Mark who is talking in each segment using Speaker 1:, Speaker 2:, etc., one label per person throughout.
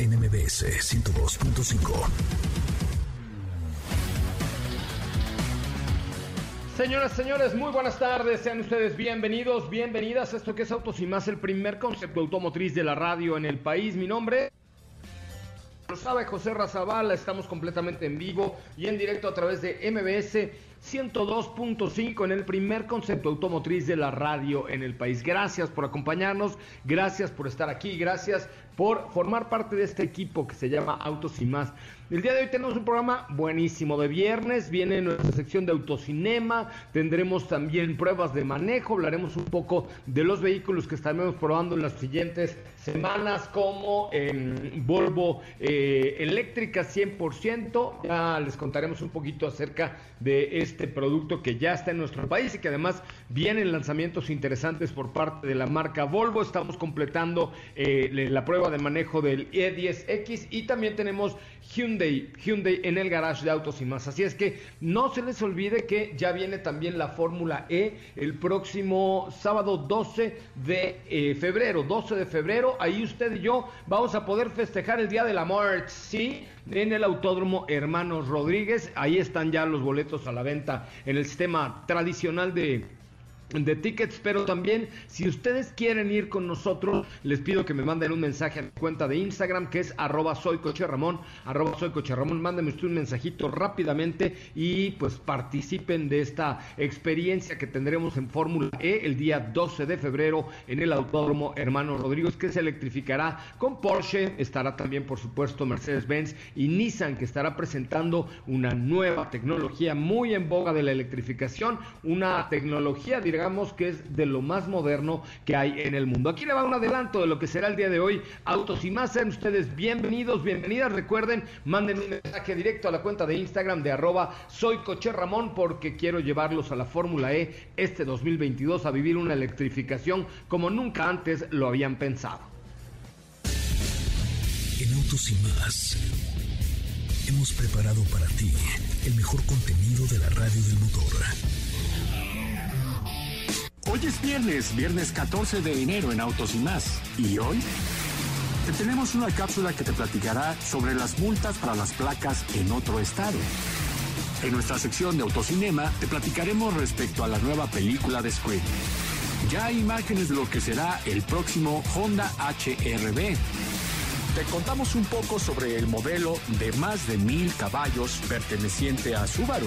Speaker 1: NMBS 102.5.
Speaker 2: Señoras, señores, muy buenas tardes. Sean ustedes bienvenidos, bienvenidas esto que es Autos y más, el primer concepto automotriz de la radio en el país. Mi nombre lo sabe José Razabala, estamos completamente en vivo y en directo a través de MBS 102.5 en el primer concepto automotriz de la radio en el país. Gracias por acompañarnos, gracias por estar aquí, gracias por formar parte de este equipo que se llama Autos y más. El día de hoy tenemos un programa buenísimo de viernes, viene nuestra sección de autocinema, tendremos también pruebas de manejo, hablaremos un poco de los vehículos que estaremos probando en las siguientes semanas como Volvo eh, eléctrica 100%, ya les contaremos un poquito acerca de este producto que ya está en nuestro país y que además vienen lanzamientos interesantes por parte de la marca Volvo, estamos completando eh, la prueba de manejo del E10X y también tenemos Hyundai, Hyundai en el garage de autos y más. Así es que no se les olvide que ya viene también la Fórmula E el próximo sábado 12 de eh, febrero. 12 de febrero, ahí usted y yo vamos a poder festejar el Día del Amor, ¿sí? En el Autódromo Hermanos Rodríguez. Ahí están ya los boletos a la venta en el sistema tradicional de de tickets, pero también si ustedes quieren ir con nosotros, les pido que me manden un mensaje a mi cuenta de Instagram que es arroba soy coche Ramón, arroba soy coche Ramón, mándenme un mensajito rápidamente y pues participen de esta experiencia que tendremos en Fórmula E el día 12 de febrero en el Autódromo Hermano Rodríguez que se electrificará con Porsche, estará también por supuesto Mercedes-Benz y Nissan que estará presentando una nueva tecnología muy en boga de la electrificación, una tecnología directa que es de lo más moderno que hay en el mundo. Aquí le va un adelanto de lo que será el día de hoy. Autos y más, sean ustedes bienvenidos, bienvenidas. Recuerden, manden un mensaje directo a la cuenta de Instagram de arroba soy coche Ramón porque quiero llevarlos a la Fórmula E este 2022 a vivir una electrificación como nunca antes lo habían pensado.
Speaker 1: En Autos y más hemos preparado para ti el mejor contenido de la radio del motor.
Speaker 3: Hoy es viernes, viernes 14 de enero en Autos y más. ¿Y hoy? Te tenemos una cápsula que te platicará sobre las multas para las placas en otro estado. En nuestra sección de autocinema te platicaremos respecto a la nueva película de Squid. Ya imágenes de lo que será el próximo Honda HRB. Te contamos un poco sobre el modelo de más de mil caballos perteneciente a Subaru.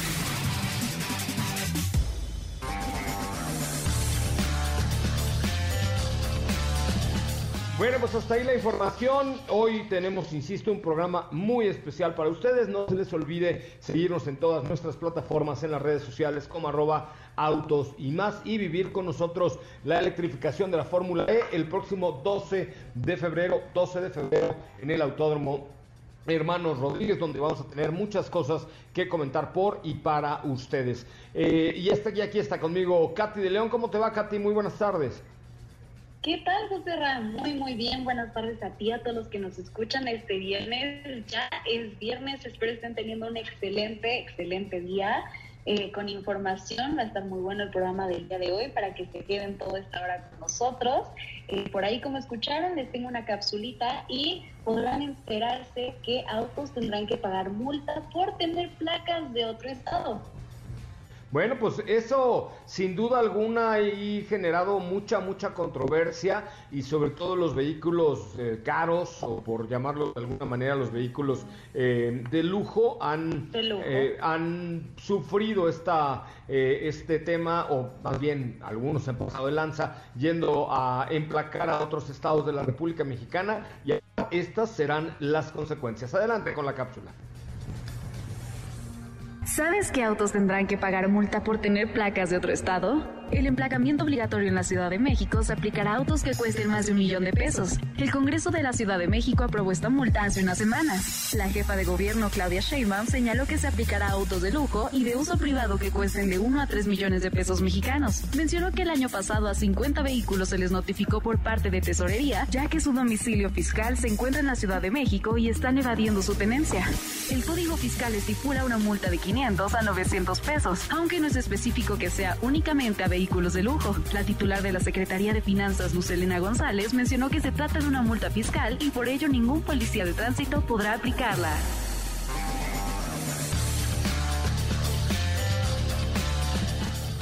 Speaker 2: Bueno, pues hasta ahí la información. Hoy tenemos, insisto, un programa muy especial para ustedes. No se les olvide seguirnos en todas nuestras plataformas, en las redes sociales como arroba autos y más y vivir con nosotros la electrificación de la Fórmula E el próximo 12 de febrero, 12 de febrero en el Autódromo Hermanos Rodríguez, donde vamos a tener muchas cosas que comentar por y para ustedes. Eh, y está aquí, aquí está conmigo Katy de León. ¿Cómo te va, Katy? Muy buenas tardes.
Speaker 4: ¿Qué tal, José Ram? Muy, muy bien. Buenas tardes a ti, a todos los que nos escuchan este viernes. Ya es viernes. Espero estén teniendo un excelente, excelente día. Eh, con información. Va a estar muy bueno el programa del día de hoy para que se queden toda esta hora con nosotros. Eh, por ahí, como escucharon, les tengo una capsulita y podrán enterarse que autos tendrán que pagar multas por tener placas de otro estado.
Speaker 2: Bueno, pues eso sin duda alguna ha generado mucha, mucha controversia y sobre todo los vehículos eh, caros o por llamarlo de alguna manera los vehículos eh, de lujo han, eh, han sufrido esta, este tema o más bien algunos han pasado de lanza yendo a emplacar a otros estados de la República Mexicana y estas serán las consecuencias. Adelante con la cápsula.
Speaker 5: ¿Sabes qué autos tendrán que pagar multa por tener placas de otro estado? El emplacamiento obligatorio en la Ciudad de México se aplicará a autos que cuesten más de un millón de pesos. El Congreso de la Ciudad de México aprobó esta multa hace unas semanas. La jefa de gobierno Claudia Sheinbaum señaló que se aplicará a autos de lujo y de uso privado que cuesten de 1 a 3 millones de pesos mexicanos. Mencionó que el año pasado a 50 vehículos se les notificó por parte de Tesorería, ya que su domicilio fiscal se encuentra en la Ciudad de México y están evadiendo su tenencia. El Código Fiscal estipula una multa de 500 a 900 pesos, aunque no es específico que sea únicamente a vehículos vehículos de lujo. La titular de la Secretaría de Finanzas, Lucelena González, mencionó que se trata de una multa fiscal y por ello ningún policía de tránsito podrá aplicarla.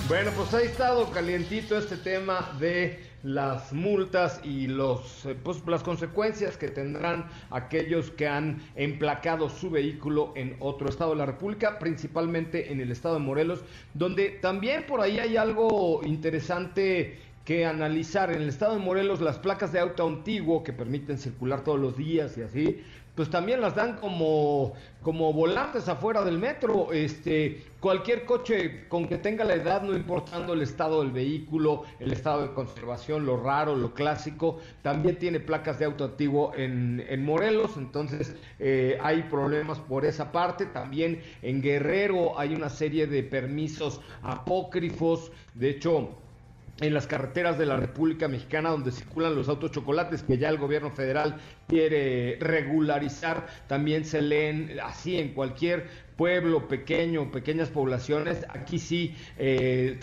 Speaker 2: Bueno, pues ha estado calientito este tema de las multas y los, eh, pues, las consecuencias que tendrán aquellos que han emplacado su vehículo en otro estado de la República, principalmente en el estado de Morelos, donde también por ahí hay algo interesante que analizar. En el estado de Morelos las placas de auto antiguo que permiten circular todos los días y así, pues también las dan como, como volantes afuera del metro. Este, cualquier coche con que tenga la edad, no importando el estado del vehículo, el estado de conservación, lo raro, lo clásico, también tiene placas de auto antiguo en, en Morelos, entonces eh, hay problemas por esa parte. También en Guerrero hay una serie de permisos apócrifos, de hecho en las carreteras de la República Mexicana donde circulan los autos chocolates que ya el gobierno federal quiere regularizar, también se leen así en cualquier pueblo pequeño, pequeñas poblaciones, aquí sí eh,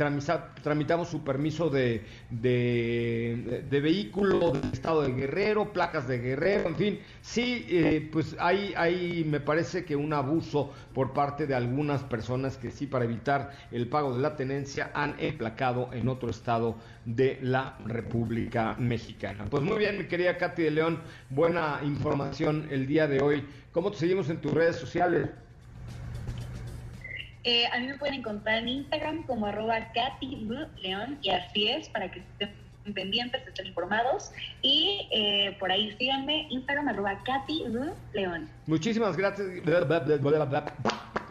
Speaker 2: tramitamos su permiso de, de, vehículo del estado de Guerrero, placas de Guerrero, en fin, sí, eh, pues hay, hay, me parece que un abuso por parte de algunas personas que sí, para evitar el pago de la tenencia, han emplacado en otro estado de la República Mexicana. Pues muy bien, mi querida Katy de León, buena información el día de hoy. ¿Cómo te seguimos en tus redes sociales?
Speaker 4: Eh, a mí me pueden encontrar en Instagram como arroba Katy León y así es para que estén pendientes, estén informados y eh, por ahí síganme Instagram arroba Katy León.
Speaker 2: Muchísimas gracias.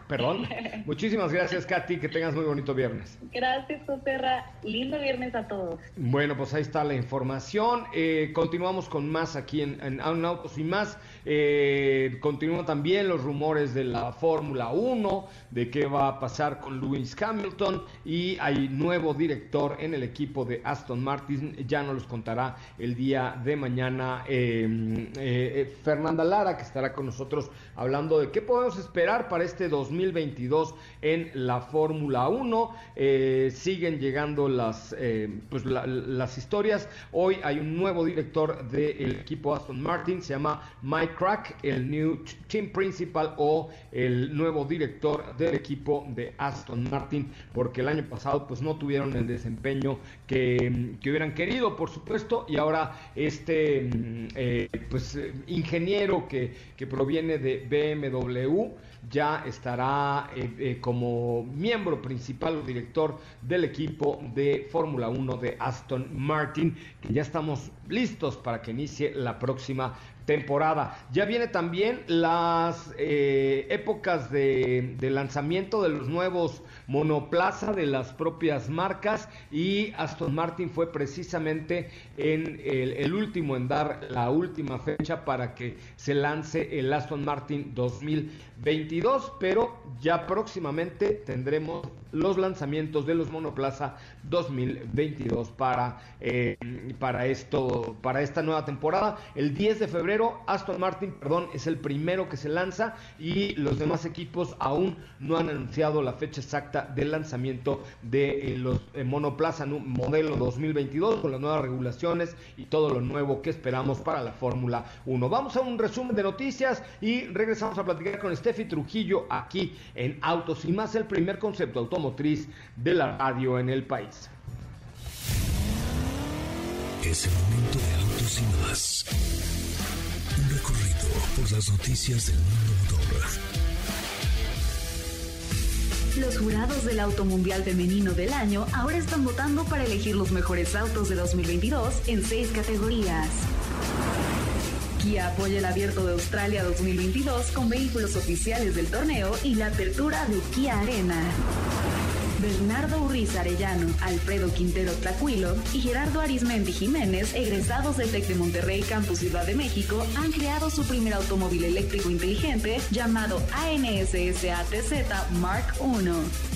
Speaker 2: Perdón. Muchísimas gracias, Katy. Que tengas muy bonito viernes.
Speaker 4: Gracias, José Lindo viernes a todos.
Speaker 2: Bueno, pues ahí está la información. Eh, continuamos con más aquí en, en, Autos y más. Eh, continúan también los rumores de la Fórmula 1, de qué va a pasar con Lewis Hamilton. Y hay nuevo director en el equipo de Aston Martin. Ya nos los contará el día de mañana eh, Fernanda Lara, que estará con nosotros hablando de qué podemos esperar para este 2020 2022 en la Fórmula 1. Eh, siguen llegando las, eh, pues las historias. Hoy hay un nuevo director del equipo Aston Martin, se llama Mike Crack, el new team principal o el nuevo director del equipo de Aston Martin, porque el año pasado pues no tuvieron el desempeño que, que hubieran querido, por supuesto, y ahora este mm, eh, pues ingeniero que, que proviene de BMW ya estará eh, eh, como miembro principal o director del equipo de Fórmula 1 de Aston Martin, que ya estamos listos para que inicie la próxima temporada. Ya viene también las eh, épocas de, lanzamiento de los nuevos monoplaza de las propias marcas y Aston Martin fue precisamente en el, último en dar la última fecha para que se lance el Aston Martin 2022, pero ya próximamente tendremos los lanzamientos de los monoplaza 2022 para, eh, para esto, para esta nueva temporada. El 10 de febrero, Aston Martin, perdón, es el primero que se lanza y los demás equipos aún no han anunciado la fecha exacta del lanzamiento de eh, los eh, monoplaza modelo 2022 con las nuevas regulaciones y todo lo nuevo que esperamos para la Fórmula 1. Vamos a un resumen de noticias y regresamos a platicar con Steffi Trujillo aquí en Autos y más el primer concepto auto automotriz de la radio en el país.
Speaker 1: Es el momento de autos y más. Un recorrido por las noticias del mundo motor
Speaker 5: los jurados del Auto Mundial Femenino del Año ahora están votando para elegir los mejores autos de 2022 en seis categorías. Apoya el Abierto de Australia 2022 con vehículos oficiales del torneo y la apertura de Kia Arena. Bernardo Urriz Arellano, Alfredo Quintero Tlacuilo y Gerardo Arismendi Jiménez, egresados del TEC de Monterrey Campus Ciudad de México, han creado su primer automóvil eléctrico inteligente llamado ANSS-ATZ Mark I.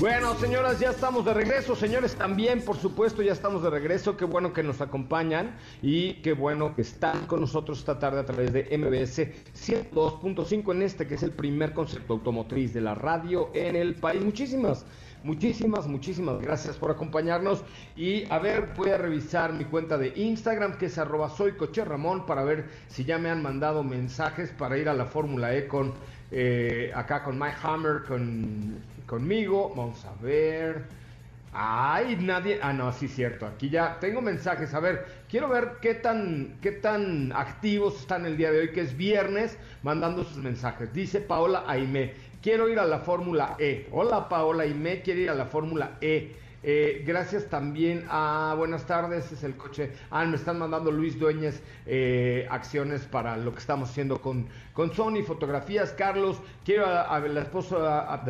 Speaker 2: Bueno, señoras, ya estamos de regreso. Señores, también, por supuesto, ya estamos de regreso. Qué bueno que nos acompañan y qué bueno que están con nosotros esta tarde a través de MBS 102.5 en este que es el primer concepto automotriz de la radio en el país. Muchísimas, muchísimas, muchísimas gracias por acompañarnos. Y a ver, voy a revisar mi cuenta de Instagram que es arroba soy coche Ramón para ver si ya me han mandado mensajes para ir a la Fórmula E con eh, acá con Mike Hammer, con conmigo. Vamos a ver. Ay, nadie. Ah, no, sí, cierto. Aquí ya tengo mensajes. A ver, quiero ver qué tan, qué tan activos están el día de hoy, que es viernes, mandando sus mensajes. Dice Paola Aime, quiero ir a la Fórmula E. Hola, Paola Aime, quiere ir a la Fórmula E. Eh, gracias también a buenas tardes, es el coche. Ah, me están mandando Luis Dueñez eh, acciones para lo que estamos haciendo con, con Sony, fotografías. Carlos, quiero a, la esposa,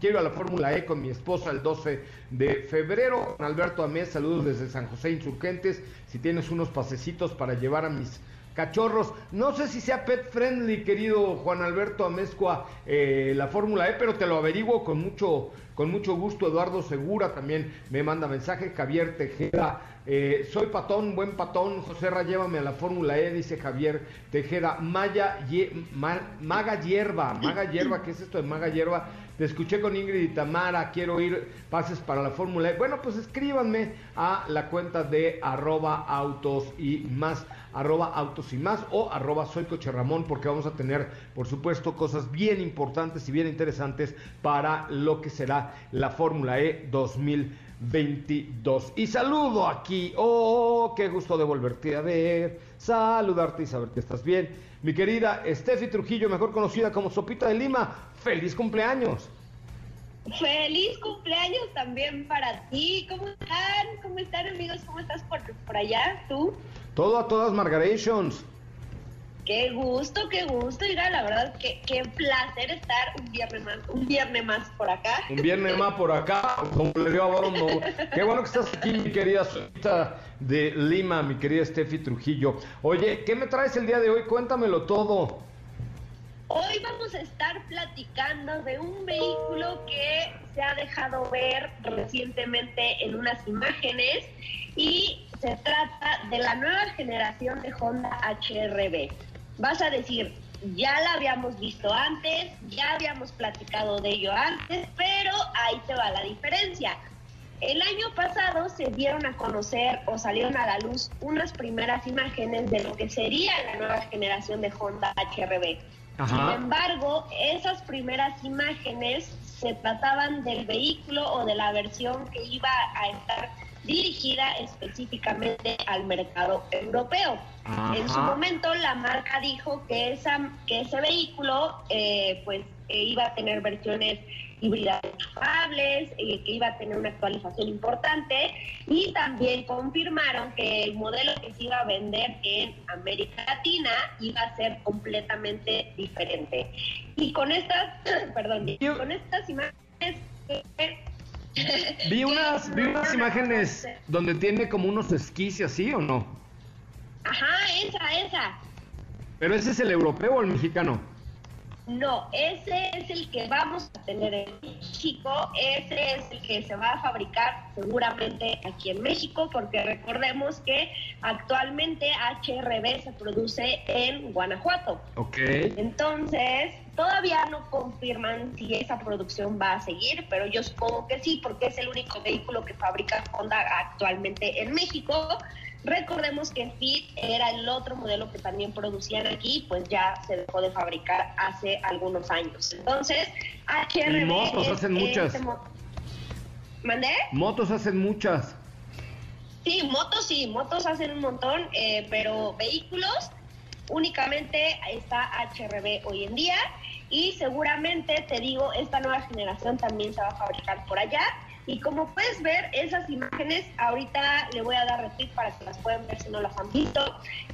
Speaker 2: quiero a la Fórmula E con mi esposa el 12 de febrero. Alberto Amés, saludos desde San José Insurgentes. Si tienes unos pasecitos para llevar a mis cachorros. No sé si sea pet friendly, querido Juan Alberto Amezcua, eh, la Fórmula E, pero te lo averiguo con mucho, con mucho gusto. Eduardo Segura también me manda mensaje. Javier Tejeda, eh, soy patón, buen patón. José Ra, llévame a la Fórmula E, dice Javier Tejeda. Maya, Maga Hierba, Maga Hierba, ¿qué es esto de Maga Hierba? Te escuché con Ingrid y Tamara, quiero ir, pases para la Fórmula E. Bueno, pues escríbanme a la cuenta de arroba autos y más arroba autos y más o arroba soy coche porque vamos a tener por supuesto cosas bien importantes y bien interesantes para lo que será la Fórmula E 2022. Y saludo aquí, oh, qué gusto de volverte a ver, saludarte y saber que estás bien. Mi querida Steffi Trujillo, mejor conocida como Sopita de Lima, feliz cumpleaños.
Speaker 6: Feliz cumpleaños también para ti. ¿Cómo están? ¿Cómo están amigos? ¿Cómo estás por, por allá? ¿Tú?
Speaker 2: Todo a todas Margarations.
Speaker 6: Qué gusto, qué gusto, Mira, la verdad, qué, qué placer estar un viernes más, un viernes más por acá.
Speaker 2: Un viernes más por acá, como le dio a Bondo. Qué bueno que estás aquí, mi querida Solita de Lima, mi querida Steffi Trujillo. Oye, ¿qué me traes el día de hoy? Cuéntamelo todo.
Speaker 6: Hoy vamos a estar platicando de un vehículo que se ha dejado ver recientemente en unas imágenes y se trata de la nueva generación de Honda HRB. Vas a decir, ya la habíamos visto antes, ya habíamos platicado de ello antes, pero ahí te va la diferencia. El año pasado se dieron a conocer o salieron a la luz unas primeras imágenes de lo que sería la nueva generación de Honda HRB. Sin embargo, esas primeras imágenes se trataban del vehículo o de la versión que iba a estar dirigida específicamente al mercado europeo. En su momento la marca dijo que, esa, que ese vehículo eh, pues eh, iba a tener versiones híbridas enchufables, eh, que iba a tener una actualización importante y también confirmaron que el modelo que se iba a vender en América Latina iba a ser completamente diferente. Y con estas, perdón, con estas imágenes
Speaker 2: Vi unas, vi unas imágenes donde tiene como unos esquís así o no.
Speaker 6: Ajá, esa, esa.
Speaker 2: ¿Pero ese es el europeo o el mexicano?
Speaker 6: No, ese es el que vamos a tener en México, ese es el que se va a fabricar seguramente aquí en México, porque recordemos que actualmente HRB se produce en Guanajuato.
Speaker 2: Ok.
Speaker 6: Entonces, todavía no confirman si esa producción va a seguir, pero yo supongo que sí, porque es el único vehículo que fabrica Honda actualmente en México. Recordemos que Fit era el otro modelo que también producían aquí, pues ya se dejó de fabricar hace algunos años. Entonces, HRB...
Speaker 2: Y motos hacen muchas.
Speaker 6: Este ¿Mandé?
Speaker 2: Motos hacen muchas.
Speaker 6: Sí, motos sí, motos hacen un montón, eh, pero vehículos únicamente está HRB hoy en día y seguramente, te digo, esta nueva generación también se va a fabricar por allá y como puedes ver, esas imágenes, ahorita le voy a dar retweet para que las puedan ver si no las han visto.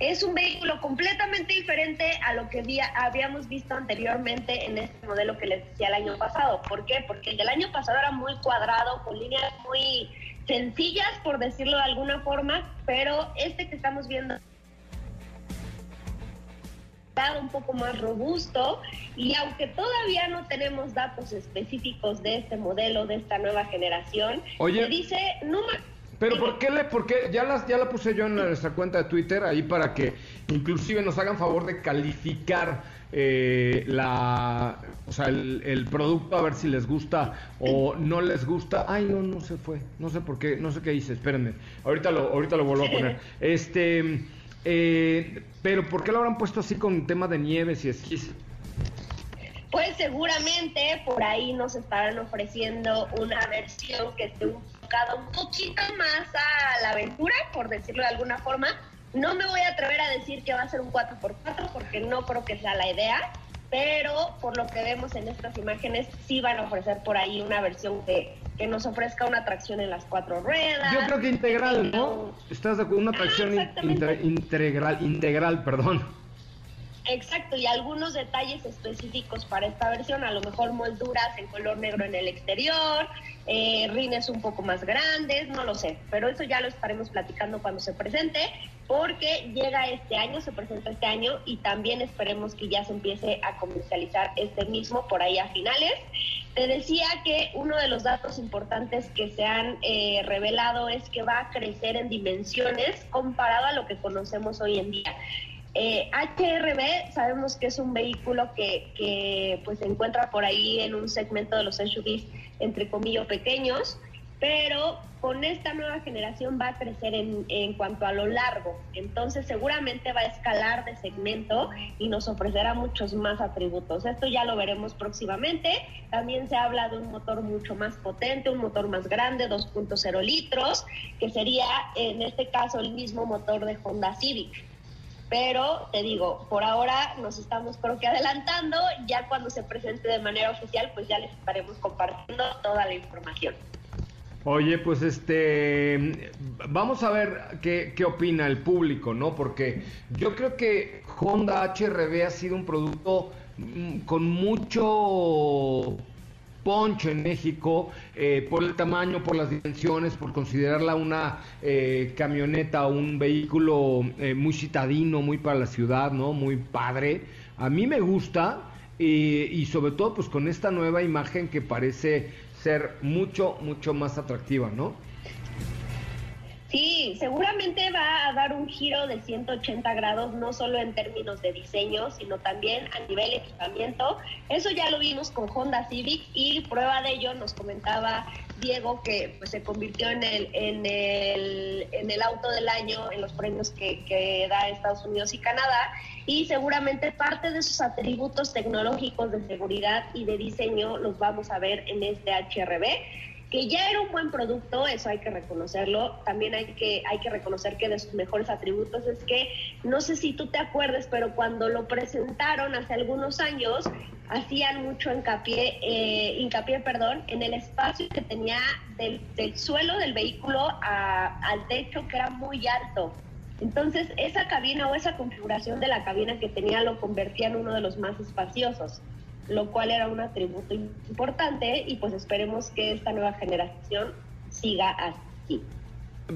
Speaker 6: Es un vehículo completamente diferente a lo que habíamos visto anteriormente en este modelo que les decía el año pasado. ¿Por qué? Porque el del año pasado era muy cuadrado, con líneas muy sencillas, por decirlo de alguna forma, pero este que estamos viendo un poco más robusto y aunque todavía no tenemos datos específicos de este modelo, de esta nueva generación,
Speaker 2: Oye,
Speaker 6: dice número...
Speaker 2: Pero ¿por qué le, por qué? Ya, las, ya la puse yo en nuestra cuenta de Twitter ahí para que inclusive nos hagan favor de calificar eh, la, o sea, el, el, producto a ver si les gusta o no les gusta. Ay, no, no se fue. No sé por qué, no sé qué hice, espérenme. Ahorita lo, ahorita lo vuelvo a poner. Este, eh, pero ¿por qué lo habrán puesto así con tema de nieves y esquís?
Speaker 6: Pues seguramente por ahí nos estarán ofreciendo una versión que esté enfocada un poquito más a la aventura, por decirlo de alguna forma. No me voy a atrever a decir que va a ser un 4x4 porque no creo que sea la idea, pero por lo que vemos en estas imagenes sí van a ofrecer por ahí una versión que, que nos ofrezca una tracción en las cuatro ruedas.
Speaker 2: Yo creo que integral, ¿no? Estás de acuerdo, una tracción
Speaker 6: Ah,
Speaker 2: integral, integral, perdón.
Speaker 6: Exacto, y algunos detalles específicos para esta versión, a lo mejor molduras en color negro en el exterior, eh, rines un poco más grandes, no lo sé, pero eso ya lo estaremos platicando cuando se presente, porque llega este año, se presenta este año y también esperemos que ya se empiece a comercializar este mismo por ahí a finales. Te decía que uno de los datos importantes que se han eh, revelado es que va a crecer en dimensiones comparado a lo que conocemos hoy en día. Eh, HRB sabemos que es un vehículo que, pues se encuentra por ahí en un segmento de los SUVs entre comillas pequeños, pero con esta nueva generación va a crecer en, en, cuanto a lo largo. Entonces seguramente va a escalar de segmento y nos ofrecerá muchos más atributos. Esto ya lo veremos próximamente. También se habla de un motor mucho más potente, un motor más grande, 2.0 litros, que sería en este caso el mismo motor de Honda Civic pero te digo, por ahora nos estamos creo que adelantando, ya cuando se presente de manera oficial, pues ya les estaremos compartiendo toda la información.
Speaker 2: Oye, pues este, vamos a ver qué, qué opina el público, ¿no? Porque yo creo que Honda HRB ha sido un producto con mucho poncho en México eh, por el tamaño, por las dimensiones, por considerarla una eh, camioneta un vehículo eh, muy citadino, muy para la ciudad, ¿no? Muy padre. A mí me gusta y sobre todo pues con esta nueva imagen que parece ser mucho, mucho más atractiva, ¿no?
Speaker 6: Sí, seguramente va a dar un giro de 180 grados, no solo en términos de diseño, sino también a nivel equipamiento. Eso ya lo vimos con Honda Civic y prueba de ello nos comentaba Diego que pues, se convirtió en el, en, el, en el auto del año en los premios que, que da Estados Unidos y Canadá. Y seguramente parte de sus atributos tecnológicos de seguridad y de diseño los vamos a ver en este HRB que ya era un buen producto, eso hay que reconocerlo. También hay que, hay que reconocer que de sus mejores atributos es que, no sé si tú te acuerdes, pero cuando lo presentaron hace algunos años, hacían mucho hincapié, eh, hincapié perdón, en el espacio que tenía del, del suelo del vehículo a, al techo, que era muy alto. Entonces, esa cabina o esa configuración de la cabina que tenía lo convertía en uno de los más espaciosos lo cual era un atributo importante y pues esperemos que esta nueva generación siga así.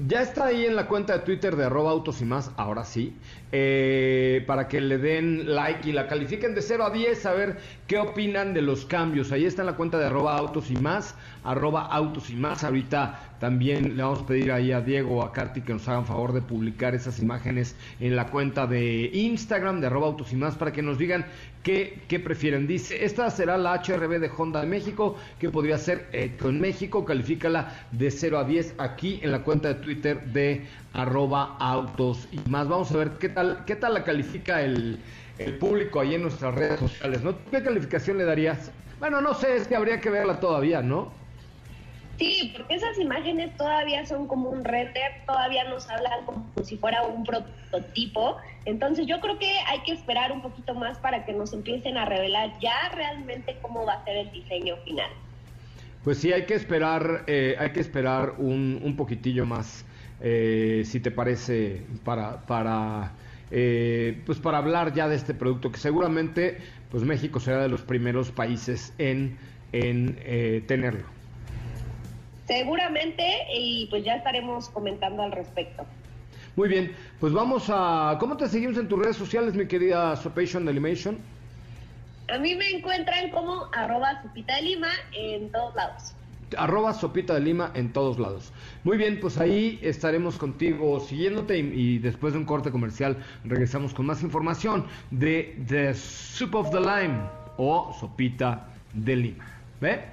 Speaker 2: Ya está ahí en la cuenta de Twitter de arroba autos y más, ahora sí, eh, para que le den like y la califiquen de 0 a 10, a ver qué opinan de los cambios. Ahí está en la cuenta de arroba autos y más, arroba autos y más. Ahorita también le vamos a pedir ahí a Diego o a Carti que nos hagan favor de publicar esas imágenes en la cuenta de Instagram de arroba autos y más para que nos digan qué, qué prefieren. Dice, esta será la HRB de Honda de México, que podría ser eh, con México, califícala de 0 a 10 aquí en la cuenta de Twitter de arroba autos y más. Vamos a ver qué tal, qué tal la califica el, el público ahí en nuestras redes sociales, ¿no? ¿Qué calificación le darías? Bueno, no sé, es que habría que verla todavía, ¿no?
Speaker 6: Sí, porque esas imágenes todavía son como un render, todavía nos hablan como si fuera un prototipo. Entonces yo creo que hay que esperar un poquito más para que nos empiecen a revelar ya realmente cómo va a ser el diseño final.
Speaker 2: Pues sí, hay que esperar, eh, hay que esperar un, un poquitillo más, eh, si te parece, para, para, eh, pues para hablar ya de este producto, que seguramente, pues México será de los primeros países en, en eh, tenerlo.
Speaker 6: Seguramente, y pues ya estaremos comentando al respecto.
Speaker 2: Muy bien, pues vamos a... ¿Cómo te seguimos en tus redes sociales, mi querida Sopation Animation?
Speaker 6: A mí me encuentran como arroba Sopita de Lima en todos lados.
Speaker 2: Arroba Sopita de Lima en todos lados. Muy bien, pues ahí estaremos contigo siguiéndote y, y después de un corte comercial regresamos con más información de The Soup of the Lime o Sopita de Lima. ¿Ve?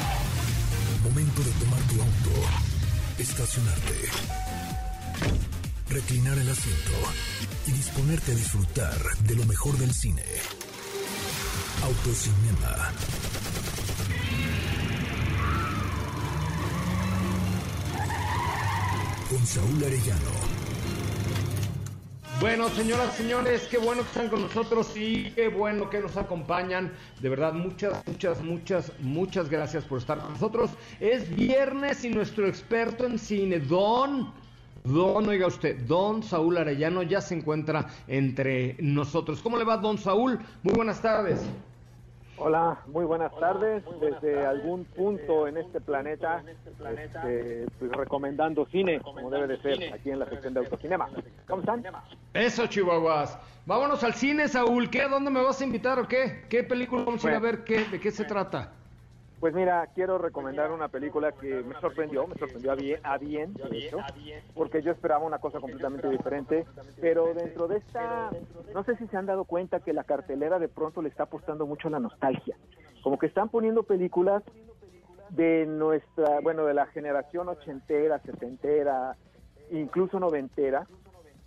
Speaker 1: Momento de tomar tu auto, estacionarte, reclinar el asiento y disponerte a disfrutar de lo mejor del cine. Autocinema. Con Saúl Arellano.
Speaker 2: Bueno, señoras, señores, qué bueno que están con nosotros y qué bueno que nos acompañan. De verdad, muchas, muchas, muchas, muchas gracias por estar con nosotros. Es viernes y nuestro experto en cine, Don, Don, oiga usted, Don Saúl Arellano ya se encuentra entre nosotros. ¿Cómo le va, Don Saúl? Muy buenas tardes.
Speaker 7: Hola, muy buenas tardes. Desde algún punto en este planeta, este, pues, recomendando cine, como debe de ser, aquí en la sección de autocinema. ¿Cómo están?
Speaker 2: Eso, Chihuahuas. Vámonos al cine, Saúl. ¿Qué? ¿A dónde me vas a invitar o qué? ¿Qué película vamos a ir a ver? ¿Qué? ¿De qué se trata?
Speaker 7: Pues mira, quiero recomendar una película que me sorprendió, me sorprendió a bien, a bien, de hecho, porque yo esperaba una cosa completamente diferente, pero dentro de esta, no sé si se han dado cuenta que la cartelera de pronto le está apostando mucho a la nostalgia, como que están poniendo películas de nuestra, bueno, de la generación ochentera, setentera, incluso noventera,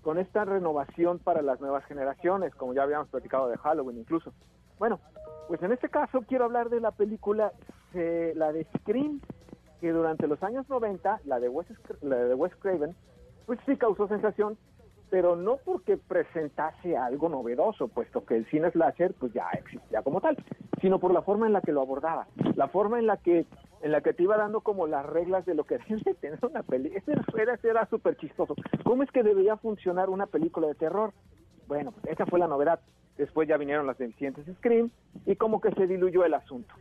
Speaker 7: con esta renovación para las nuevas generaciones, como ya habíamos platicado de Halloween incluso. Bueno, pues en este caso quiero hablar de la película, eh, la de Scream, que durante los años 90, la de Wes, la de Wes Craven, pues sí causó sensación, pero no porque presentase algo novedoso, puesto que el cine slasher pues ya existía como tal, sino por la forma en la que lo abordaba, la forma en la que en la que te iba dando como las reglas de lo que debe tener una película. Ese era, era súper chistoso. ¿Cómo es que debería funcionar una película de terror? Bueno, pues esa fue la novedad. Después ya vinieron las deficientes Scream y como que se diluyó el asunto.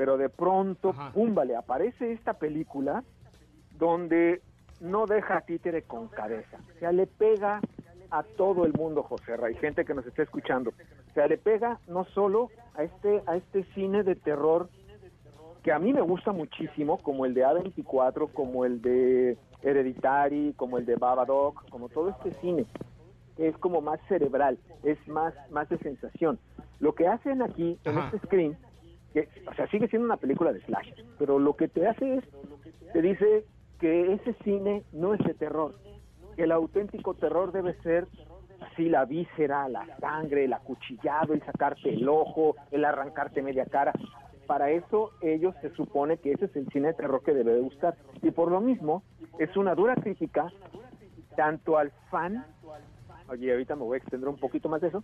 Speaker 7: Pero de pronto,
Speaker 2: Ajá.
Speaker 7: pum, vale, aparece esta película donde no deja a títere con cabeza. O sea, le pega a todo el mundo, José Hay gente que nos está escuchando. O sea, le pega no solo a este, a este cine de terror que a mí me gusta muchísimo, como el de A24, como el de Hereditary, como el de Babadook, como todo este cine, que es como más cerebral, es más, más de sensación. Lo que hacen aquí, en este screen, que, o sea, sigue siendo una película de slash, pero lo que te hace es, te dice que ese cine no es de terror, que el auténtico terror debe ser así la víscera, la sangre, el acuchillado, el sacarte el ojo, el arrancarte media cara. Para eso ellos se supone que ese es el cine de terror que debe de gustar. Y por lo mismo es una dura crítica tanto al fan, oye, ahorita me voy a extender un poquito más de eso,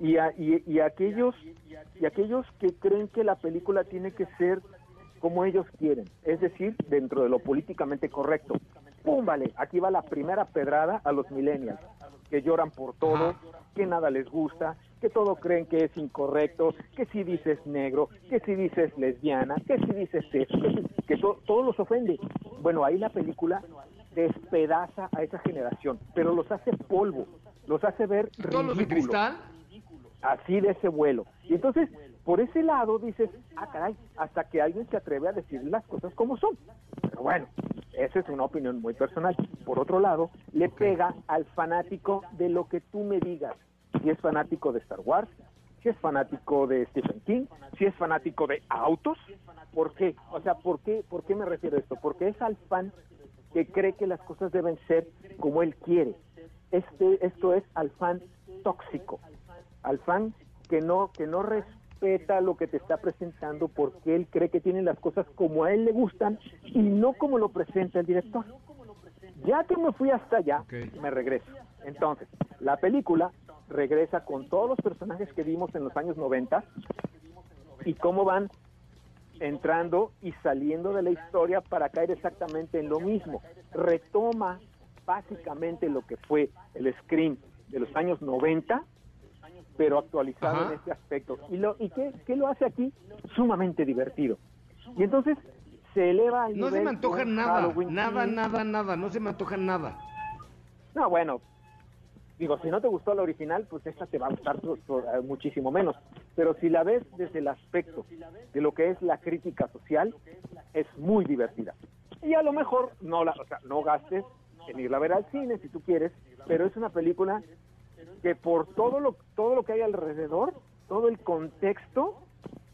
Speaker 7: y, a, y, y aquellos y aquellos que creen que la película tiene que ser como ellos quieren, es decir, dentro de lo políticamente correcto. ¡Pum! Vale, aquí va la primera pedrada a los millennials, que lloran por todo, que nada les gusta, que todo creen que es incorrecto, que si dices negro, que si dices lesbiana, que si dices esto, que, to- todo los ofende. Bueno, ahí la película despedaza a esa generación, pero los hace polvo, los hace ver
Speaker 2: ¿Todos los de cristal?
Speaker 7: Así de ese vuelo. Y entonces, por ese lado dices, ah, caray, hasta que alguien se atreve a decir las cosas como son. Pero bueno, esa es una opinión muy personal. Por otro lado, le pega al fanático de lo que tú me digas. Si es fanático de Star Wars, si es fanático de Stephen King, si es fanático de autos. ¿Por qué? O sea, ¿por qué, ¿por qué me refiero a esto? Porque es al fan que cree que las cosas deben ser como él quiere. Este, esto es al fan tóxico, al fan que no, que no respeta lo que te está presentando porque él cree que tiene las cosas como a él le gustan y no como lo presenta el director. Ya que me fui hasta allá, me regreso. Entonces, la película regresa con todos los personajes que vimos en los años 90 y cómo van entrando y saliendo de la historia para caer exactamente en lo mismo. Retoma básicamente lo que fue el Scream de los años 90, pero actualizado
Speaker 2: Ajá.
Speaker 7: en este aspecto. ¿Y, lo, y qué, qué lo hace aquí? Sumamente divertido. Y entonces se eleva al
Speaker 2: No se me antoja nada,
Speaker 7: Halloween
Speaker 2: nada, nada, nada, no se me antoja nada.
Speaker 7: No, bueno, digo, si no te gustó la original, pues esta te va a gustar eh, muchísimo menos. Pero si la ves desde el aspecto de lo que es la crítica social, es muy divertida. Y a lo mejor no la, o sea, no gastes en irla a ver al cine si tú quieres, pero es una película que por todo lo todo lo que hay alrededor, todo el contexto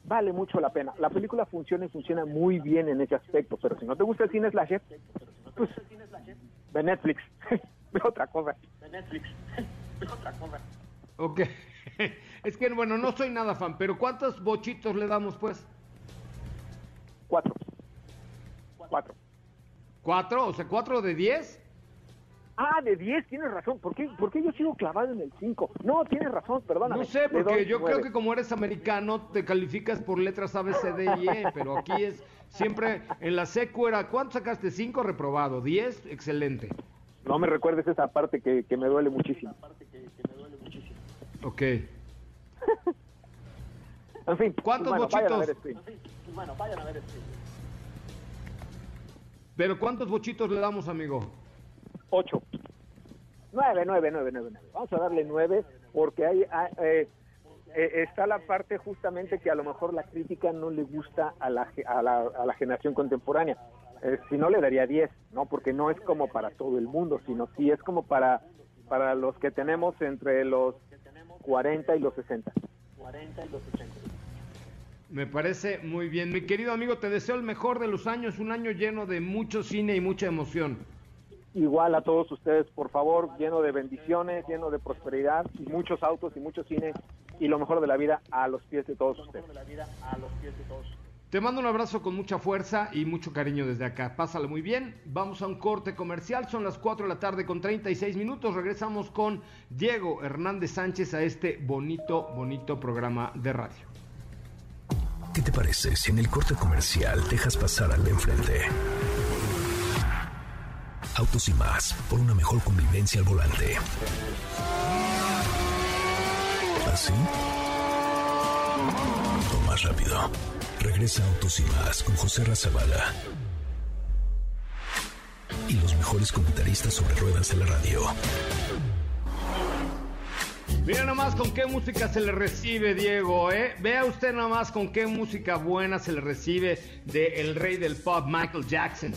Speaker 7: vale mucho la pena. La película funciona y funciona muy bien en ese aspecto, pero si no te gusta el cine slasher, pues ve Netflix, ve otra cosa.
Speaker 2: Ok. Es que, bueno, no soy nada fan, pero ¿cuántos bochitos le damos, pues?
Speaker 7: Cuatro. Cuatro.
Speaker 2: ¿Cuatro? O sea, ¿cuatro de diez?
Speaker 7: Ah, de 10, tienes razón. ¿Por qué, por qué yo sigo clavado en el 5? No, tienes razón, perdóname.
Speaker 2: No sé, porque yo creo que como eres americano, te calificas por letras A, B, C, D y E, pero aquí es siempre, en la secu era, ¿cuánto sacaste? ¿Cinco reprobado? ¿Diez? Excelente.
Speaker 7: No me recuerdes esa parte que, que me duele muchísimo.
Speaker 2: Ok.
Speaker 7: En fin.
Speaker 2: ¿Cuántos
Speaker 7: pues bueno, vayan a
Speaker 2: bochitos?
Speaker 7: ver Scream.
Speaker 2: Pero ¿cuántos bochitos le damos, amigo?
Speaker 7: Ocho. Nueve, nueve, nueve, nueve, nueve. Vamos a darle nueve porque hay, ah, eh, eh, está la parte justamente que a lo mejor la crítica no le gusta a la, a la, a la generación contemporánea. Eh, si no, le daría diez, ¿no? Porque no es como para todo el mundo, sino sí es como para, para los que tenemos entre los 40 y los 60.
Speaker 2: Me parece muy bien. Mi querido amigo, te deseo el mejor de los años, un año lleno de mucho cine y mucha emoción.
Speaker 7: Igual a todos ustedes, por favor, lleno de bendiciones, lleno de prosperidad, y muchos autos y mucho cine y lo mejor de la vida a los pies de todos ustedes.
Speaker 2: Te mando un abrazo con mucha fuerza y mucho cariño desde acá. Pásala muy bien. Vamos a un corte comercial. Son las 4 de la tarde con 36 minutos. Regresamos con Diego Hernández Sánchez a este bonito, bonito programa de radio.
Speaker 1: ¿Qué te parece si en el corte comercial dejas pasar al de enfrente? Autos y más, por una mejor convivencia al volante. ¿Así? O más rápido. Regresa Autos y más con José Razabala. Y los mejores comentaristas sobre ruedas en la radio.
Speaker 2: Mira nomás con qué música se le recibe, Diego, ¿eh? Vea usted nomás con qué música buena se le recibe de rey del pop, Michael Jackson.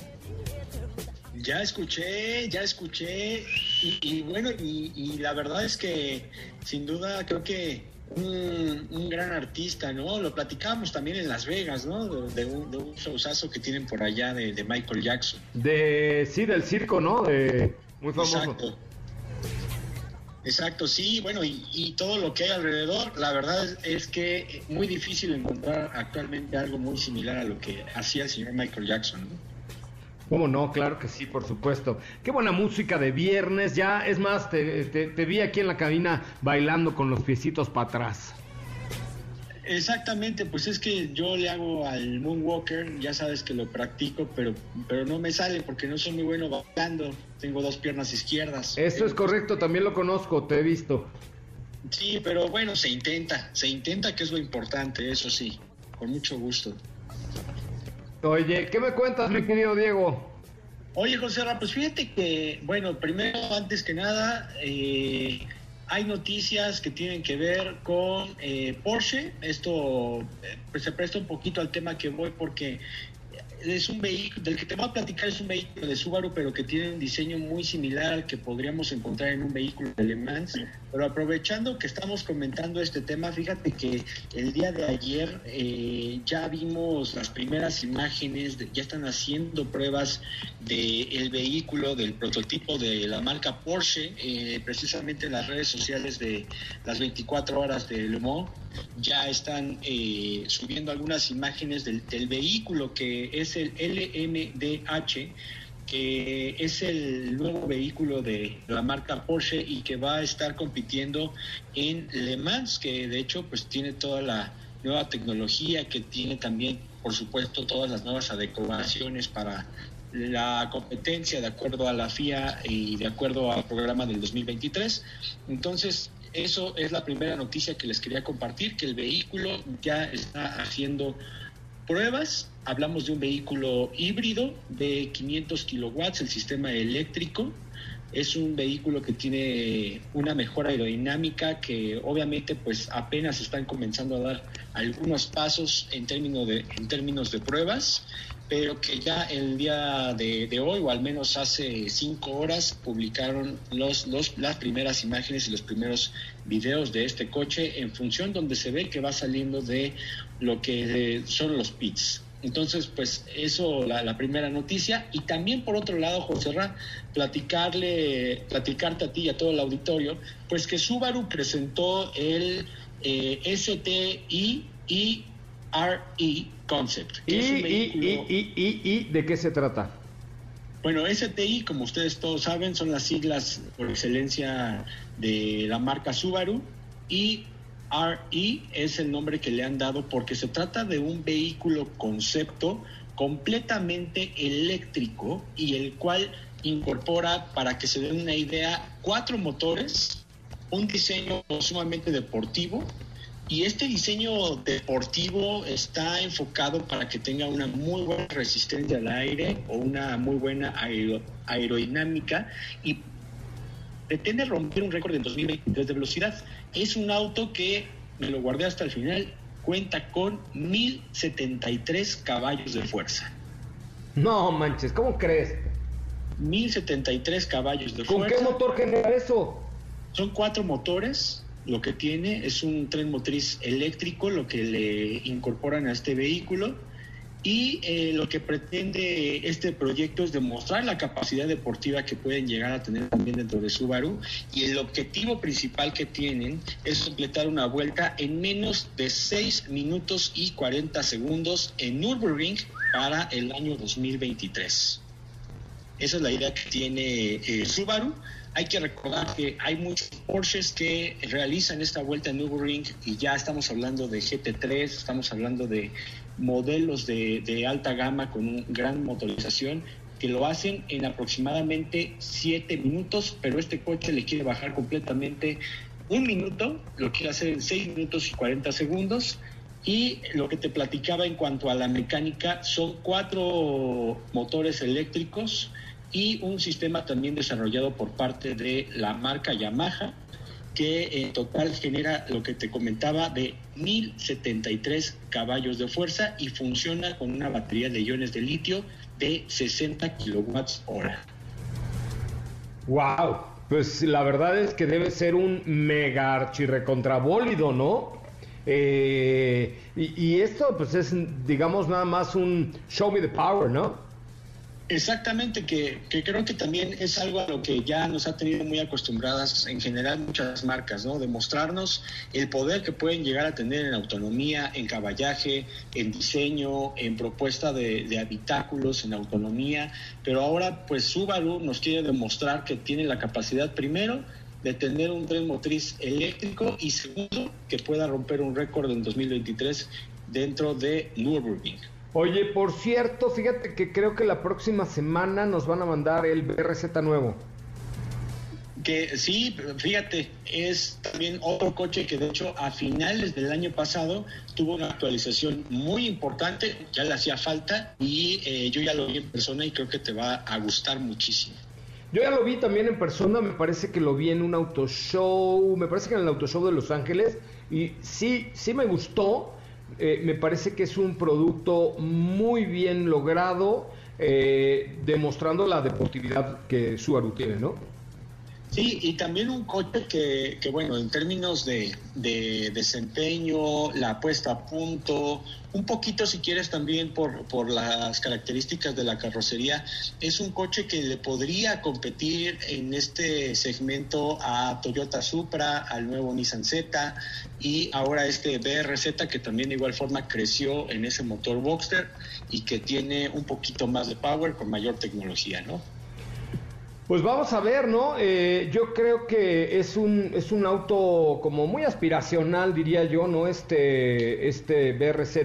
Speaker 8: Ya escuché, ya escuché, y, y bueno, y, y la verdad es que sin duda creo que un, un gran artista, ¿no? Lo platicábamos también en Las Vegas, ¿no? De, de un, de un showzazo que tienen por allá de, de Michael Jackson.
Speaker 2: De, sí, del circo, ¿no? De, muy famoso.
Speaker 8: Exacto. Exacto, sí, bueno, y, y todo lo que hay alrededor, la verdad es, es que es muy difícil encontrar actualmente algo muy similar a lo que hacía el señor Michael Jackson, ¿no?
Speaker 2: ¿Cómo no? Claro que sí, por supuesto. Qué buena música de viernes. Ya, es más, te, te vi aquí en la cabina bailando con los piecitos para atrás.
Speaker 8: Exactamente, pues es que yo le hago al Moonwalker, ya sabes que lo practico, pero, pero no me sale porque no soy muy bueno bailando. Tengo dos piernas izquierdas.
Speaker 2: Eso es correcto, también lo conozco, te he visto.
Speaker 8: Sí, pero bueno, se intenta, se intenta que es lo importante, eso sí, con mucho gusto.
Speaker 2: Oye, ¿qué me cuentas, mi querido Diego?
Speaker 8: Oye, José pues fíjate que, bueno, primero, antes que nada, eh, hay noticias que tienen que ver con eh, Porsche. Esto eh, pues se presta un poquito al tema que voy porque es un vehículo, del que te voy a platicar es un vehículo de Subaru, pero que tiene un diseño muy similar al que podríamos encontrar en un vehículo de Le Mans. Pero aprovechando que estamos comentando este tema, fíjate que el día de ayer eh, ya vimos las primeras imágenes, ya están haciendo pruebas del vehículo, del prototipo de la marca Porsche, eh, precisamente en las redes sociales de las 24 horas de Le Mans ya están eh, subiendo algunas imágenes del, vehículo que es el LMDH, que es el nuevo vehículo de la marca Porsche y que va a estar compitiendo en Le Mans, que de hecho pues tiene toda la nueva tecnología, que tiene también por supuesto todas las nuevas adecuaciones para la competencia de acuerdo a la FIA y de acuerdo al programa del 2023. Entonces, eso es la primera noticia que les quería compartir, que el vehículo ya está haciendo pruebas. Hablamos de un vehículo híbrido de 500 kilowatts, el sistema eléctrico. Es un vehículo que tiene una mejor aerodinámica que obviamente pues apenas están comenzando a dar algunos pasos en términos de, en términos de pruebas pero que ya el día de, hoy, o al menos hace cinco horas, publicaron los, los, las primeras imágenes y los primeros videos de este coche en función donde se ve que va saliendo de lo que son los pits. Entonces, pues eso, la, primera noticia. Y también por otro lado, José Ra, platicarle, platicarte a ti y a todo el auditorio, pues que Subaru presentó el eh, STI y RE Concept.
Speaker 2: ¿Y, y, de qué se trata?
Speaker 8: Bueno, STI, como ustedes todos saben, son las siglas por excelencia de la marca Subaru y RE es el nombre que le han dado porque se trata de un vehículo concepto completamente eléctrico y el cual incorpora, para que se den una idea, cuatro motores, un diseño sumamente deportivo, y este diseño deportivo está enfocado para que tenga una muy buena resistencia al aire o una muy buena aerodinámica y pretende romper un récord en 2023 de velocidad. Es un auto que, me lo guardé hasta el final, cuenta con 1073 caballos de fuerza.
Speaker 2: No manches, ¿cómo crees?
Speaker 8: 1073 caballos de
Speaker 2: fuerza. ¿Con qué motor genera eso?
Speaker 8: Son cuatro motores lo que tiene es un tren motriz eléctrico, lo que le incorporan a este vehículo. Y eh, lo que pretende este proyecto es demostrar la capacidad deportiva que pueden llegar a tener también dentro de Subaru. Y el objetivo principal que tienen es completar una vuelta en menos de 6 minutos y 40 segundos en Nürburgring para el año 2023. Esa es la idea que tiene eh, Subaru. Hay que recordar que hay muchos Porsches que realizan esta vuelta en Nürburgring y ya estamos hablando de GT3, estamos hablando de modelos de, alta gama con una gran motorización que lo hacen en aproximadamente 7 minutos, pero este coche le quiere bajar completamente un minuto, lo quiere hacer en 6 minutos y 40 segundos. Y lo que te platicaba en cuanto a la mecánica son cuatro motores eléctricos y un sistema también desarrollado por parte de la marca Yamaha, que en total genera lo que te comentaba de 1073 caballos de fuerza y funciona con una batería de iones de litio de 60 kilowatts hora.
Speaker 2: Wow, pues la verdad es que debe ser un mega archirrecontrabólido, ¿no? Eh, y, y, esto pues es digamos nada más un show me the power, ¿no?
Speaker 8: Exactamente, que, que, creo que también es algo a lo que ya nos ha tenido muy acostumbradas en general muchas marcas, ¿no? Demostrarnos el poder que pueden llegar a tener en autonomía, en caballaje, en diseño, en propuesta de, habitáculos, en autonomía, pero ahora pues Subaru nos quiere demostrar que tiene la capacidad primero de tener un tren motriz eléctrico y segundo que pueda romper un récord en 2023 dentro de Nürburgring.
Speaker 2: Oye, por cierto, fíjate que creo que la próxima semana nos van a mandar el BRZ nuevo.
Speaker 8: Que sí, fíjate, es también otro coche que de hecho a finales del año pasado tuvo una actualización muy importante, ya le hacía falta y eh, yo ya lo vi en persona y creo que te va a gustar muchísimo.
Speaker 2: Yo ya lo vi también en persona, me parece que lo vi en un auto show, me parece que en el auto show de Los Ángeles y sí, sí me gustó. Eh, me parece que es un producto muy bien logrado, eh, demostrando la deportividad que Subaru tiene, ¿no?
Speaker 8: Sí, y también un coche que, que bueno, en términos de, de, desempeño, la puesta a punto, un poquito si quieres también por, por las características de la carrocería, es un coche que le podría competir en este segmento a Toyota Supra, al nuevo Nissan Z y ahora este BRZ que también de igual forma creció en ese motor Boxster y que tiene un poquito más de power con mayor tecnología, ¿no?
Speaker 2: Pues vamos a ver, ¿no? Eh, yo creo que es un, es un auto como muy aspiracional, diría yo, ¿no? Este, este BRZ.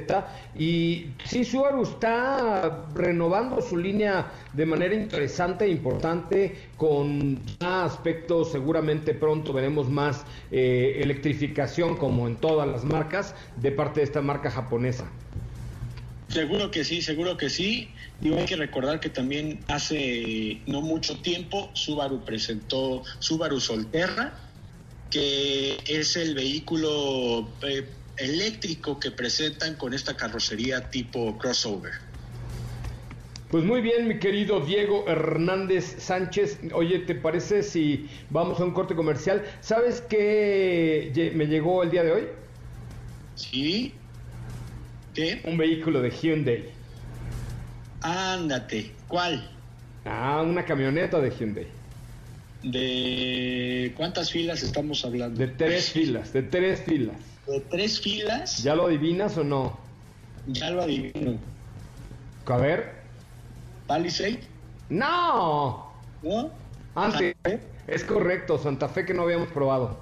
Speaker 2: Y sí, Subaru está renovando su línea de manera interesante e importante, con aspectos, seguramente pronto veremos más eh, electrificación, como en todas las marcas, de parte de esta marca japonesa.
Speaker 8: Seguro que sí, seguro que sí. Y hay que recordar que también hace no mucho tiempo Subaru presentó Subaru Solterra, que es el vehículo eh, eléctrico que presentan con esta carrocería tipo crossover.
Speaker 2: Pues muy bien, mi querido Diego Hernández Sánchez. Oye, ¿te parece si vamos a un corte comercial? ¿Sabes qué me llegó el día de hoy?
Speaker 8: Sí. ¿Qué?
Speaker 2: Un vehículo de Hyundai.
Speaker 8: Ándate, ¿cuál?
Speaker 2: Ah, una camioneta de Hyundai.
Speaker 8: ¿De cuántas filas estamos hablando?
Speaker 2: De tres filas, de tres filas.
Speaker 8: ¿De tres filas?
Speaker 2: ¿Ya lo adivinas o no?
Speaker 8: Ya lo adivino.
Speaker 2: A ver.
Speaker 8: ¿Palisade?
Speaker 2: ¡No!
Speaker 8: ¿No?
Speaker 2: Ah, sí. Es correcto, Santa Fe que no habíamos probado.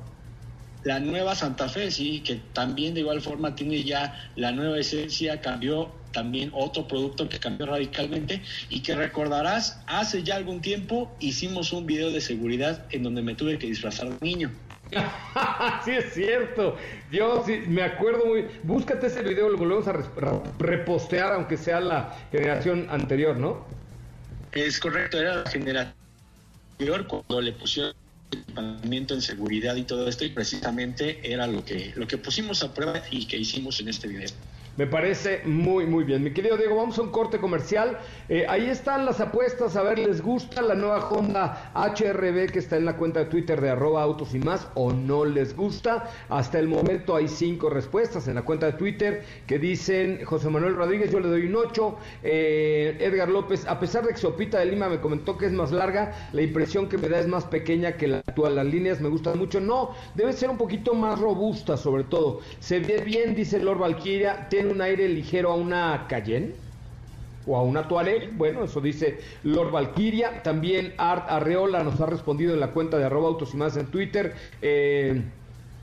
Speaker 8: La nueva Santa Fe, sí, que también de igual forma tiene ya la nueva esencia, cambió también otro producto que cambió radicalmente y que recordarás, hace ya algún tiempo hicimos un video de seguridad en donde me tuve que disfrazar de niño.
Speaker 2: sí, es cierto. Yo sí, me acuerdo muy. Búscate ese video, lo volvemos a repostear, aunque sea la generación anterior, ¿no?
Speaker 8: Es correcto, era la generación anterior cuando le pusieron equipamiento en seguridad y todo esto, y precisamente era lo que, lo que pusimos a prueba y que hicimos en este video.
Speaker 2: Me parece muy, muy bien. Mi querido Diego, vamos a un corte comercial. Eh, ahí están las apuestas. A ver, ¿les gusta la nueva Honda HRB que está en la cuenta de Twitter de arroba autos y más o no les gusta? Hasta el momento hay cinco respuestas en la cuenta de Twitter que dicen José Manuel Rodríguez, yo le doy un 8. Eh, Edgar López, a pesar de que Sopita de Lima me comentó que es más larga, la impresión que me da es más pequeña que la actual. Las líneas me gustan mucho. No, debe ser un poquito más robusta sobre todo. Se ve bien, dice Lord Valkyria. Tiene un aire ligero a una Cayenne o a una Touareg. Bueno, eso dice Lord Valkyria. También Art Arreola nos ha respondido en la cuenta de arroba autos y más en Twitter. Eh,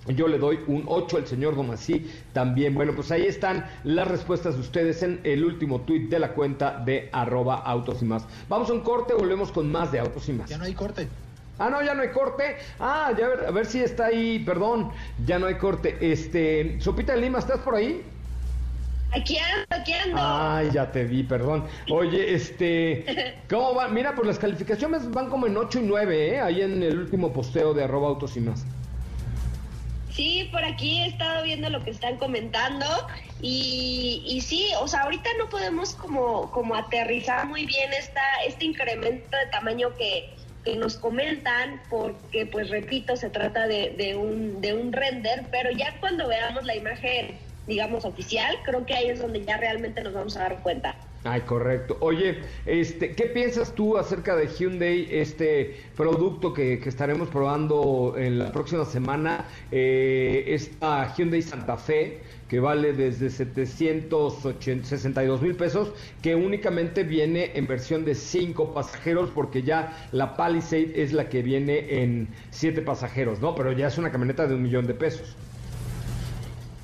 Speaker 2: yo le doy un 8 al señor Domasí también. Bueno, pues ahí están las respuestas de ustedes en el último tweet de la cuenta de arroba autos y más. Vamos a un corte, volvemos con más de autos y más.
Speaker 8: Ya no hay corte.
Speaker 2: Ah, no, ya no hay corte. Ah, ya a ver, a ver si está ahí, perdón, ya no hay corte. Este, Sopita de Lima, ¿estás por ahí?
Speaker 6: Aquí ando, aquí ando.
Speaker 2: Ay, ya te vi, perdón. Oye, este, ¿cómo va? Mira, pues las calificaciones van como en 8 y 9, ¿eh? Ahí en el último posteo de arroba autos y más.
Speaker 6: Sí, por aquí he estado viendo lo que están comentando y, y sí, o sea, ahorita no podemos como, como aterrizar muy bien esta, este incremento de tamaño que, que nos comentan, porque pues repito, se trata de, de, un, de un render, pero ya cuando veamos la imagen digamos, oficial, creo que ahí es donde ya realmente nos vamos a dar cuenta.
Speaker 2: Ay, correcto. Oye, este, ¿qué piensas tú acerca de Hyundai, este producto que, estaremos probando en la próxima semana? Eh, esta Hyundai Santa Fe, que vale desde 762 mil pesos, que únicamente viene en versión de 5 pasajeros, porque ya la Palisade es la que viene en 7 pasajeros, ¿no? Pero ya es una camioneta de un millón de pesos.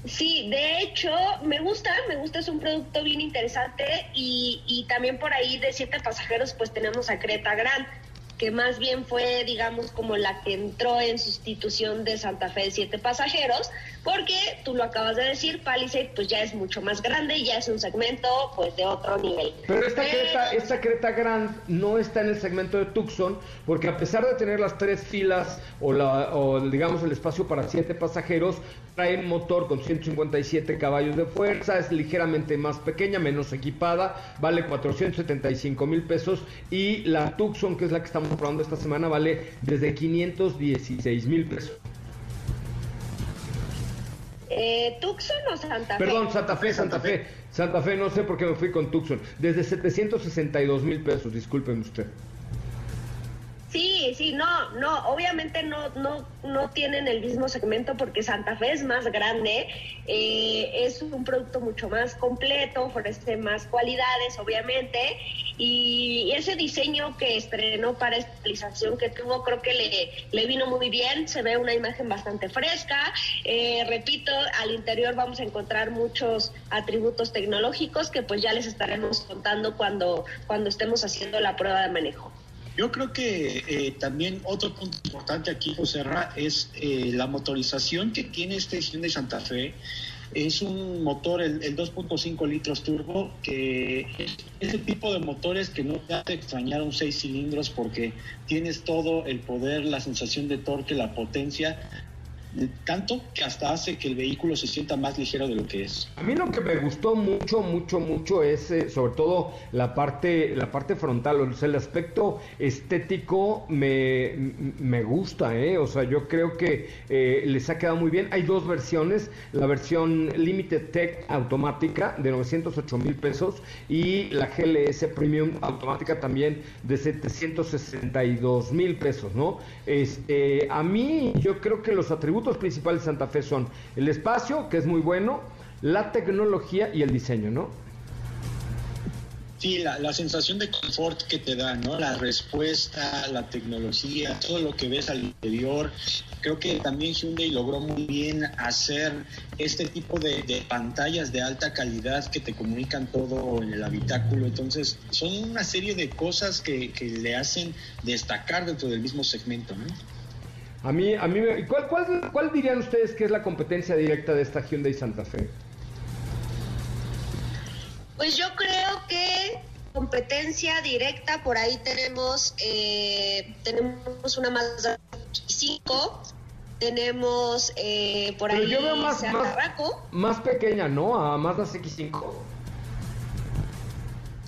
Speaker 6: Sí, de hecho, me gusta, me gusta, es un producto bien interesante y, y también por ahí de siete pasajeros pues tenemos a Creta Gran que más bien fue, digamos, como la que entró en sustitución de Santa Fe de siete pasajeros, porque tú lo acabas de decir, Palisade pues ya es mucho más grande y ya es un segmento pues de otro nivel.
Speaker 2: Pero esta, Creta, esta Creta Grand no está en el segmento de Tucson, porque a pesar de tener las tres filas o, la, o digamos el espacio para siete pasajeros, trae un motor con 157 caballos de fuerza, es ligeramente más pequeña, menos equipada, vale 475 mil pesos y la Tucson, que es la que estamos probando esta semana, vale desde 516 mil pesos.
Speaker 6: Eh, ¿Tucson o Santa
Speaker 2: Fe? Perdón, Santa Fe, Santa Fe. Santa Fe, no sé por qué me fui con Tucson. Desde 762 mil pesos, discúlpeme usted.
Speaker 6: Sí, sí, no, no, obviamente no, no, no tienen el mismo segmento porque Santa Fe es más grande, eh, es un producto mucho más completo, ofrece más cualidades, obviamente, y ese diseño que estrenó para esta utilización que tuvo, creo que le, le vino muy bien, se ve una imagen bastante fresca, eh, repito, al interior vamos a encontrar muchos atributos tecnológicos que pues ya les estaremos contando cuando, cuando estemos haciendo la prueba de manejo.
Speaker 8: Yo creo que eh, también otro punto importante aquí, José Ra, es eh, la motorización que tiene edición de Santa Fe. Es un motor, el, 2.5 litros turbo, que es ese tipo de motores que no te hace extrañar un 6 cilindros porque tienes todo el poder, la sensación de torque, la potencia, tanto que hasta hace que el vehículo se sienta más ligero de lo que es.
Speaker 2: A mí lo que me gustó mucho, mucho, mucho es eh, sobre todo la parte, la parte frontal, o sea, el aspecto estético me, me gusta, ¿eh? o sea, yo creo que eh, les ha quedado muy bien. Hay dos versiones, la versión Limited Tech automática de 908 mil pesos y la GLS Premium automática también de 762 mil pesos, ¿no? Este, a mí yo creo que los atributos principales de Santa Fe son el espacio, que es muy bueno, la tecnología y el diseño, ¿no?
Speaker 8: Sí, la, sensación de confort que te da, ¿no? La respuesta, la tecnología, todo lo que ves al interior. Creo que también Hyundai logró muy bien hacer este tipo de, pantallas de alta calidad que te comunican todo en el habitáculo. Entonces, son una serie de cosas que, que le hacen destacar dentro del mismo segmento, ¿no?
Speaker 2: A mí, a mí, ¿cuál, cuál, cuál dirían ustedes que es la competencia directa de esta Hyundai Santa Fe?
Speaker 6: Pues yo creo que competencia directa, por ahí tenemos, eh, tenemos una Mazda 5, tenemos eh, por ahí
Speaker 2: yo veo más, más, más, pequeña, ¿no? A Mazda CX5.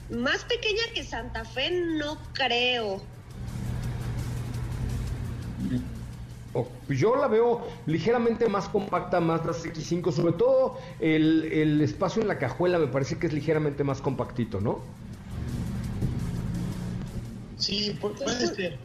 Speaker 6: Más pequeña que Santa Fe, no creo.
Speaker 2: Yo la veo ligeramente más compacta, más la X5, sobre todo el, espacio en la cajuela me parece que es ligeramente más compactito, ¿no?
Speaker 8: Sí, puede ser.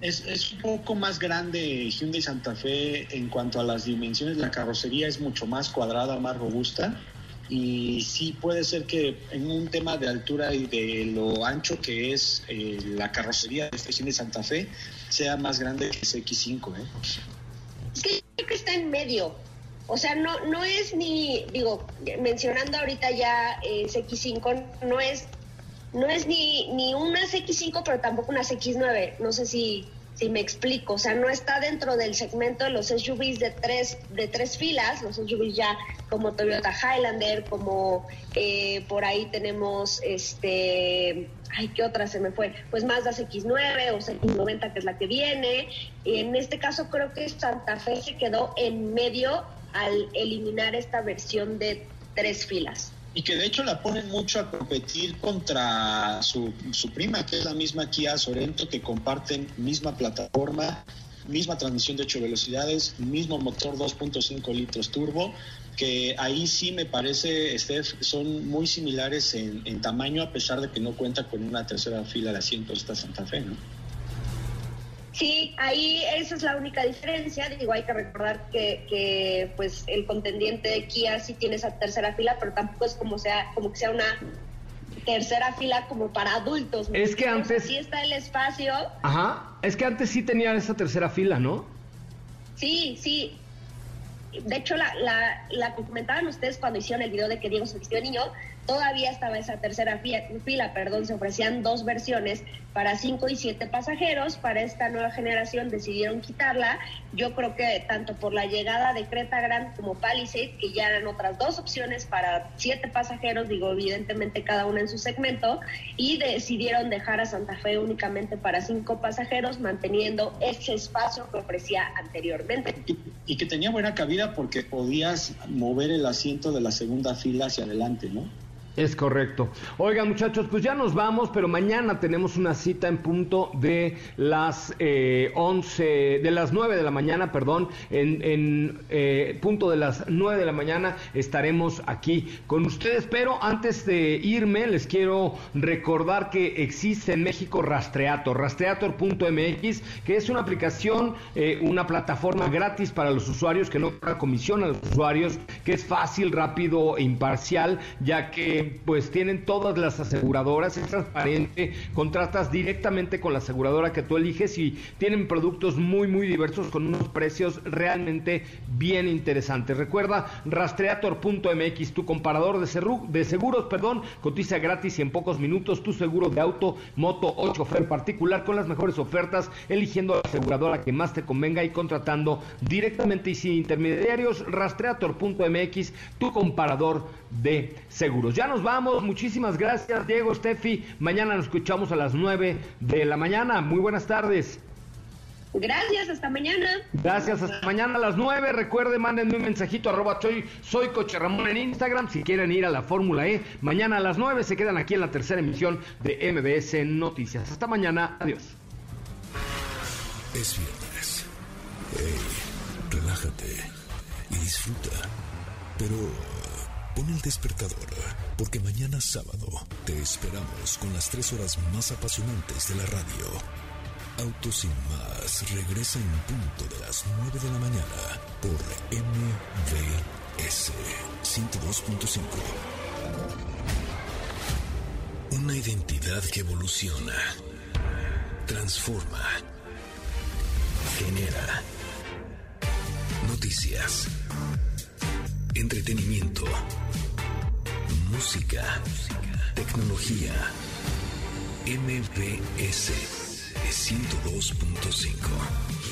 Speaker 8: Es, es, un poco más grande Hyundai Santa Fe en cuanto a las dimensiones. La carrocería es mucho más cuadrada, más robusta y sí puede ser que en un tema de altura y de lo ancho que es eh, la carrocería de estación de Santa Fe sea más grande que ese X5. ¿eh?
Speaker 6: Es que creo que está en medio. O sea, no, no es ni, digo, mencionando ahorita ya eh, ese X5, no es, no es ni, ni una X5, pero tampoco una X9. No sé si, si me explico, o sea, no está dentro del segmento de los SUVs de tres, de tres filas, los SUVs ya como Toyota Highlander, como eh, por ahí tenemos este, ay, ¿qué otra se me fue? Pues Mazda X9 o X90 que es la que viene, y en este caso creo que Santa Fe se quedó en medio al eliminar esta versión de tres filas
Speaker 8: y que de hecho la ponen mucho a competir contra su, su prima, que es la misma Kia Sorento, que comparten misma plataforma, misma transmisión de 8 velocidades, mismo motor 2.5 litros turbo, que ahí sí me parece, Steph, son muy similares en, en, tamaño a pesar de que no cuenta con una tercera fila de asientos esta Santa Fe, ¿no?
Speaker 6: Sí, ahí esa es la única diferencia. Digo, hay que recordar que, que, pues el contendiente de Kia sí tiene esa tercera fila, pero tampoco es como sea como que sea una tercera fila como para adultos.
Speaker 2: Es que antes
Speaker 6: sí está el espacio.
Speaker 2: Ajá. Es que antes sí tenía esa tercera fila, ¿no?
Speaker 6: Sí, sí. De hecho, la, la, la comentaban ustedes cuando hicieron el video de que Diego se vistió de niño, todavía estaba esa tercera fila, perdón, se ofrecían dos versiones para cinco y siete pasajeros. Para esta nueva generación decidieron quitarla. Yo creo que tanto por la llegada de Creta Grand como Palisade, que ya eran otras dos opciones para siete pasajeros, digo, evidentemente cada una en su segmento, y decidieron dejar a Santa Fe únicamente para cinco pasajeros, manteniendo ese espacio que ofrecía anteriormente.
Speaker 8: Y, y que tenía buena cabida porque podías mover el asiento de la segunda fila hacia adelante, ¿no?
Speaker 2: Es correcto. Oigan muchachos, pues ya nos vamos, pero mañana tenemos una cita en punto de las eh, 11, de las 9 de la mañana, perdón, en, en eh, punto de las 9 de la mañana estaremos aquí con ustedes, pero antes de irme les quiero recordar que existe en México Rastreator, rastreator.mx, que es una aplicación, eh, una plataforma gratis para los usuarios que no paga comisión a los usuarios, que es fácil, rápido e imparcial, ya que pues tienen todas las aseguradoras, es transparente, contratas directamente con la aseguradora que tú eliges y tienen productos muy muy diversos con unos precios realmente bien interesantes. Recuerda rastreator.mx, tu comparador de, de seguros, perdón, cotiza gratis y en pocos minutos tu seguro de auto, moto o chofer particular con las mejores ofertas, eligiendo la aseguradora que más te convenga y contratando directamente y sin intermediarios. Rastreator.mx, tu comparador de seguros. Ya nos vamos, muchísimas gracias Diego, Steffi. Mañana nos escuchamos a las 9 de la mañana. Muy buenas tardes.
Speaker 6: Gracias, hasta mañana.
Speaker 2: Gracias, hasta mañana a las 9. Recuerde, mándenme un mensajito arroba soy, soy Coche Ramón en Instagram si quieren ir a la Fórmula E. Mañana a las 9 se quedan aquí en la tercera emisión de MBS Noticias. Hasta mañana, adiós.
Speaker 1: Es viernes. Hey, relájate y disfruta. Pero pon el despertador, porque mañana sábado te esperamos con las tres horas más apasionantes de la radio. Autos sin más regresa en punto de las 9 de la mañana por MVS 102.5. Una identidad que evoluciona, transforma, genera noticias, entretenimiento, música, tecnología. MVS 102.5